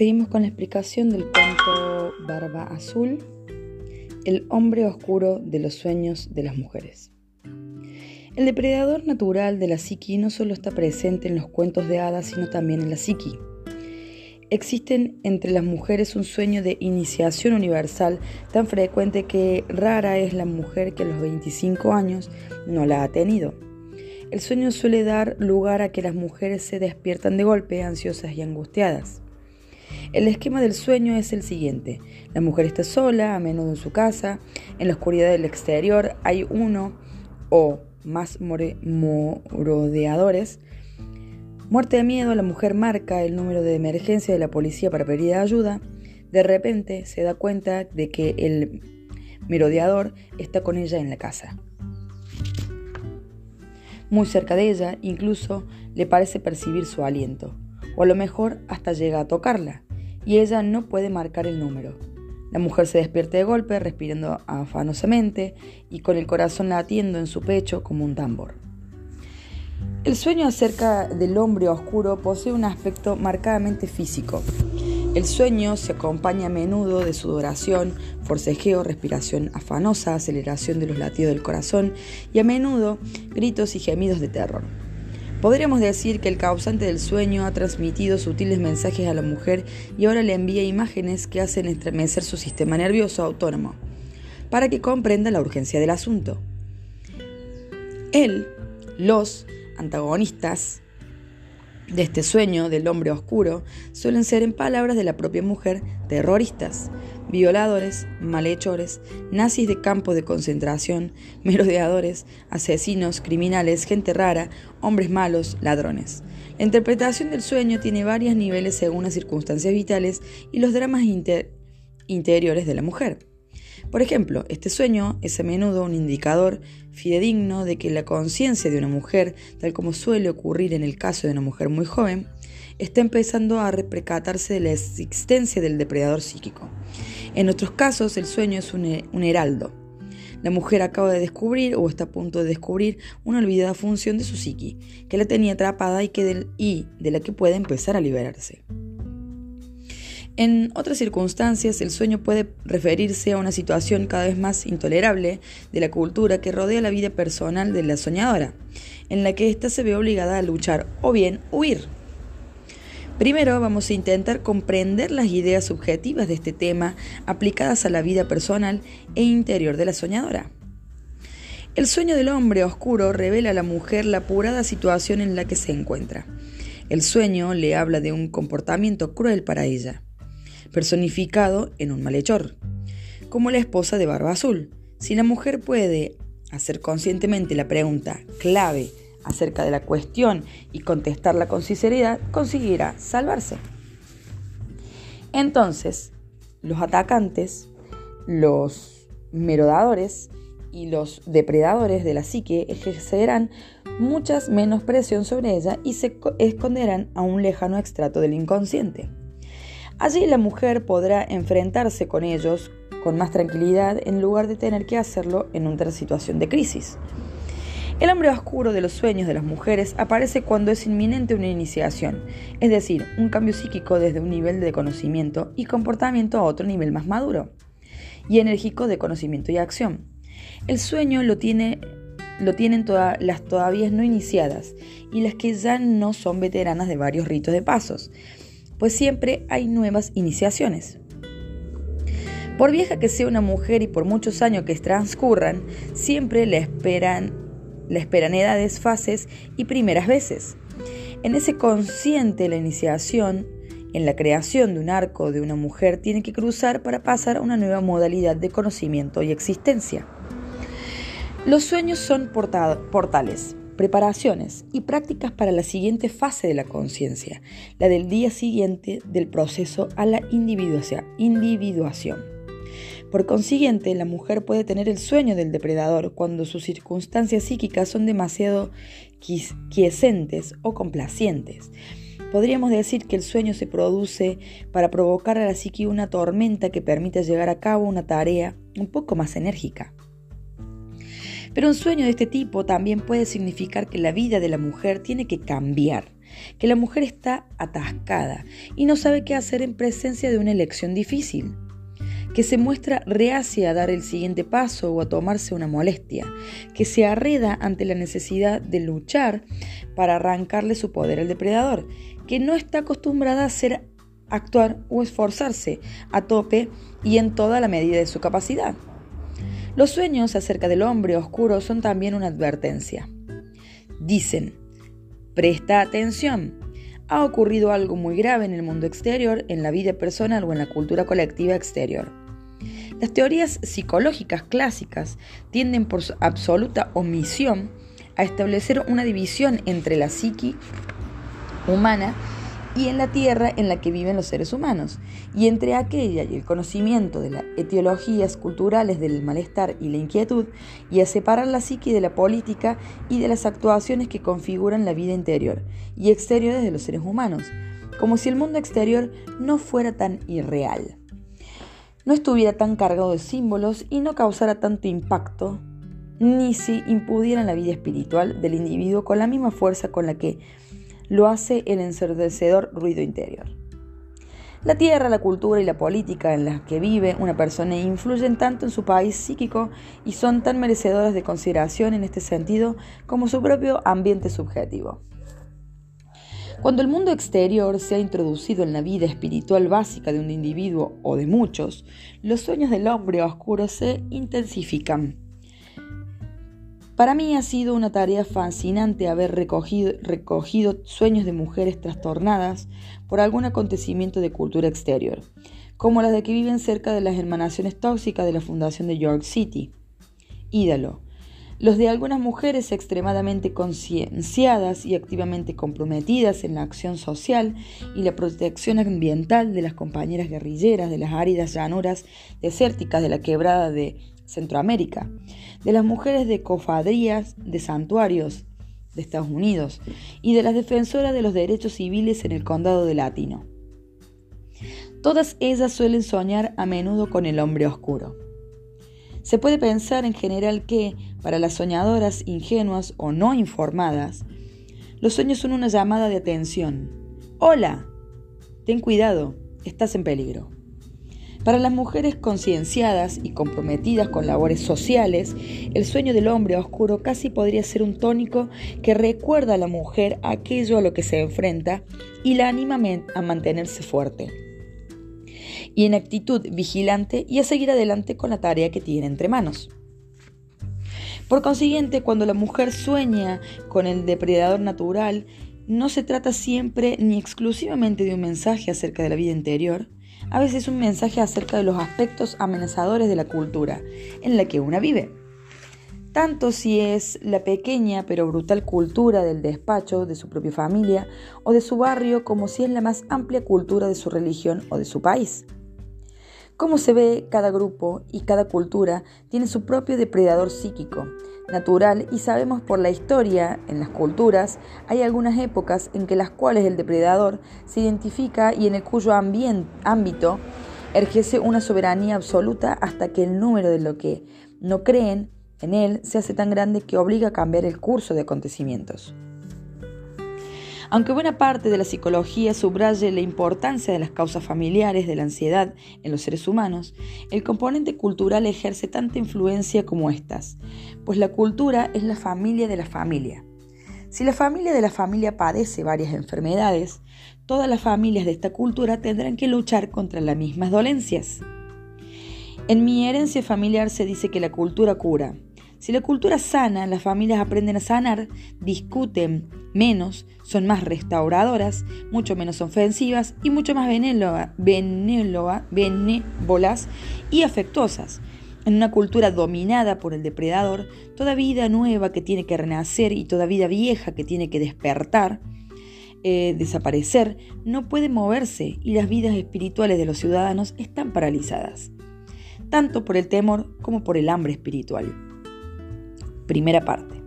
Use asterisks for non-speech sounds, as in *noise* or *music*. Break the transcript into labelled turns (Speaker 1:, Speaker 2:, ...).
Speaker 1: Seguimos con la explicación del cuento Barba Azul, el hombre oscuro de los sueños de las mujeres. El depredador natural de la psiqui no solo está presente en los cuentos de hadas, sino también en la psiqui. Existen entre las mujeres un sueño de iniciación universal tan frecuente que rara es la mujer que a los 25 años no la ha tenido. El sueño suele dar lugar a que las mujeres se despiertan de golpe, ansiosas y angustiadas. El esquema del sueño es el siguiente. La mujer está sola, a menudo en su casa. En la oscuridad del exterior hay uno o más morodeadores. Muerte de miedo, la mujer marca el número de emergencia de la policía para pedir ayuda. De repente se da cuenta de que el merodeador está con ella en la casa. Muy cerca de ella, incluso le parece percibir su aliento, o a lo mejor hasta llega a tocarla y ella no puede marcar el número. La mujer se despierta de golpe, respirando afanosamente y con el corazón latiendo en su pecho como un tambor. El sueño acerca del hombre oscuro posee un aspecto marcadamente físico. El sueño se acompaña a menudo de sudoración, forcejeo, respiración afanosa, aceleración de los latidos del corazón y a menudo gritos y gemidos de terror. Podríamos decir que el causante del sueño ha transmitido sutiles mensajes a la mujer y ahora le envía imágenes que hacen estremecer su sistema nervioso autónomo, para que comprenda la urgencia del asunto. Él, los antagonistas de este sueño del hombre oscuro suelen ser, en palabras de la propia mujer, terroristas, violadores, malhechores, nazis de campos de concentración, *laughs* merodeadores, asesinos, criminales, gente rara, hombres malos, ladrones. La interpretación del sueño tiene varios niveles según las circunstancias vitales y los dramas interiores de la mujer. Por ejemplo, este sueño es a menudo un indicador fidedigno de que la conciencia de una mujer, tal como suele ocurrir en el caso de una mujer muy joven, está empezando a reprecatarse de la existencia del depredador psíquico. En otros casos, el sueño es un, heraldo. La mujer acaba de descubrir o está a punto de descubrir una olvidada función de su psiqui, que la tenía atrapada y, que y de la que puede empezar a liberarse. En otras circunstancias, el sueño puede referirse a una situación cada vez más intolerable de la cultura que rodea la vida personal de la soñadora, en la que ésta se ve obligada a luchar o bien huir. Primero vamos a intentar comprender las ideas subjetivas de este tema aplicadas a la vida personal e interior de la soñadora. El sueño del hombre oscuro revela a la mujer la apurada situación en la que se encuentra. El sueño le habla de un comportamiento cruel para ella, personificado en un malhechor, como la esposa de Barba Azul. Si la mujer puede hacer conscientemente la pregunta clave acerca de la cuestión y contestarla con sinceridad, conseguirá salvarse. Entonces, los atacantes, los merodadores y los depredadores de la psique ejercerán muchas menos presión sobre ella y se esconderán a un lejano extrato del inconsciente. Allí la mujer podrá enfrentarse con ellos con más tranquilidad en lugar de tener que hacerlo en una situación de crisis. El hombre oscuro de los sueños de las mujeres aparece cuando es inminente una iniciación, es decir, un cambio psíquico desde un nivel de conocimiento y comportamiento a otro nivel más maduro y enérgico de conocimiento y acción. El sueño lo, tiene, lo tienen todas las todavía no iniciadas y las que ya no son veteranas de varios ritos de pasos, pues siempre hay nuevas iniciaciones. Por vieja que sea una mujer y por muchos años que transcurran, siempre le esperan la esperan edades, fases y primeras veces. En ese consciente la iniciación, en la creación de un arco de una mujer tiene que cruzar para pasar a una nueva modalidad de conocimiento y existencia. Los sueños son portales, preparaciones y prácticas para la siguiente fase de la conciencia, la del día siguiente del proceso a la individuación. Por consiguiente, la mujer puede tener el sueño del depredador cuando sus circunstancias psíquicas son demasiado quiescentes o complacientes. Podríamos decir que el sueño se produce para provocar a la psique una tormenta que permita llevar a cabo una tarea un poco más enérgica. Pero un sueño de este tipo también puede significar que la vida de la mujer tiene que cambiar, que la mujer está atascada y no sabe qué hacer en presencia de una elección difícil, que se muestra reacia a dar el siguiente paso o a tomarse una molestia, que se arreda ante la necesidad de luchar para arrancarle su poder al depredador, que no está acostumbrada a hacer actuar o esforzarse a tope y en toda la medida de su capacidad. Los sueños acerca del hombre oscuro son también una advertencia. Dicen, presta atención, ha ocurrido algo muy grave en el mundo exterior, en la vida personal o en la cultura colectiva exterior. Las teorías psicológicas clásicas tienden por su absoluta omisión a establecer una división entre la psiqui humana y en la tierra en la que viven los seres humanos, y entre aquella y el conocimiento de las etiologías culturales del malestar y la inquietud, y a separar la psique de la política y de las actuaciones que configuran la vida interior y exterior de los seres humanos, como si el mundo exterior no fuera tan irreal, no estuviera tan cargado de símbolos y no causara tanto impacto, ni si impudieran la vida espiritual del individuo con la misma fuerza con la que lo hace el ensordecedor ruido interior. La tierra, la cultura y la política en las que vive una persona influyen tanto en su país psíquico y son tan merecedoras de consideración en este sentido como su propio ambiente subjetivo. Cuando el mundo exterior se ha introducido en la vida espiritual básica de un individuo o de muchos, los sueños del hombre oscuro se intensifican para mí ha sido una tarea fascinante haber recogido, sueños de mujeres trastornadas por algún acontecimiento de cultura exterior, como las de que viven cerca de las emanaciones tóxicas de la Fundación de York City. Ídalo. Los de algunas mujeres extremadamente concienciadas y activamente comprometidas en la acción social y la protección ambiental de las compañeras guerrilleras de las áridas llanuras desérticas de la quebrada de Centroamérica, de las mujeres de cofadrías de santuarios de Estados Unidos y de las defensoras de los derechos civiles en el condado de Latino. Todas ellas suelen soñar a menudo con el hombre oscuro. Se puede pensar en general que, para las soñadoras ingenuas o no informadas, los sueños son una llamada de atención. Hola, ten cuidado, estás en peligro. Para las mujeres concienciadas y comprometidas con labores sociales, el sueño del hombre oscuro casi podría ser un tónico que recuerda a la mujer aquello a lo que se enfrenta y la anima a mantenerse fuerte y en actitud vigilante y a seguir adelante con la tarea que tiene entre manos. Por consiguiente, cuando la mujer sueña con el depredador natural, no se trata siempre ni exclusivamente de un mensaje acerca de la vida interior, a veces un mensaje acerca de los aspectos amenazadores de la cultura en la que una vive. Tanto si es la pequeña pero brutal cultura del despacho de su propia familia o de su barrio como si es la más amplia cultura de su religión o de su país. Como se ve, cada grupo y cada cultura tiene su propio depredador psíquico, natural y sabemos por la historia, en las culturas, hay algunas épocas en que las cuales el depredador se identifica y en el cuyo ámbito ejerce una soberanía absoluta hasta que el número de lo que no creen en él se hace tan grande que obliga a cambiar el curso de acontecimientos. Aunque buena parte de la psicología subraye la importancia de las causas familiares de la ansiedad en los seres humanos, el componente cultural ejerce tanta influencia como estas, pues la cultura es la familia de la familia. Si la familia de la familia padece varias enfermedades, todas las familias de esta cultura tendrán que luchar contra las mismas dolencias. En mi herencia familiar se dice que la cultura cura, si la cultura sana, las familias aprenden a sanar, discuten menos, son más restauradoras, mucho menos ofensivas y mucho más benévolas y afectuosas. En una cultura dominada por el depredador, toda vida nueva que tiene que renacer y toda vida vieja que tiene que despertar, eh, desaparecer, no puede moverse y las vidas espirituales de los ciudadanos están paralizadas, tanto por el temor como por el hambre espiritual. Primera parte.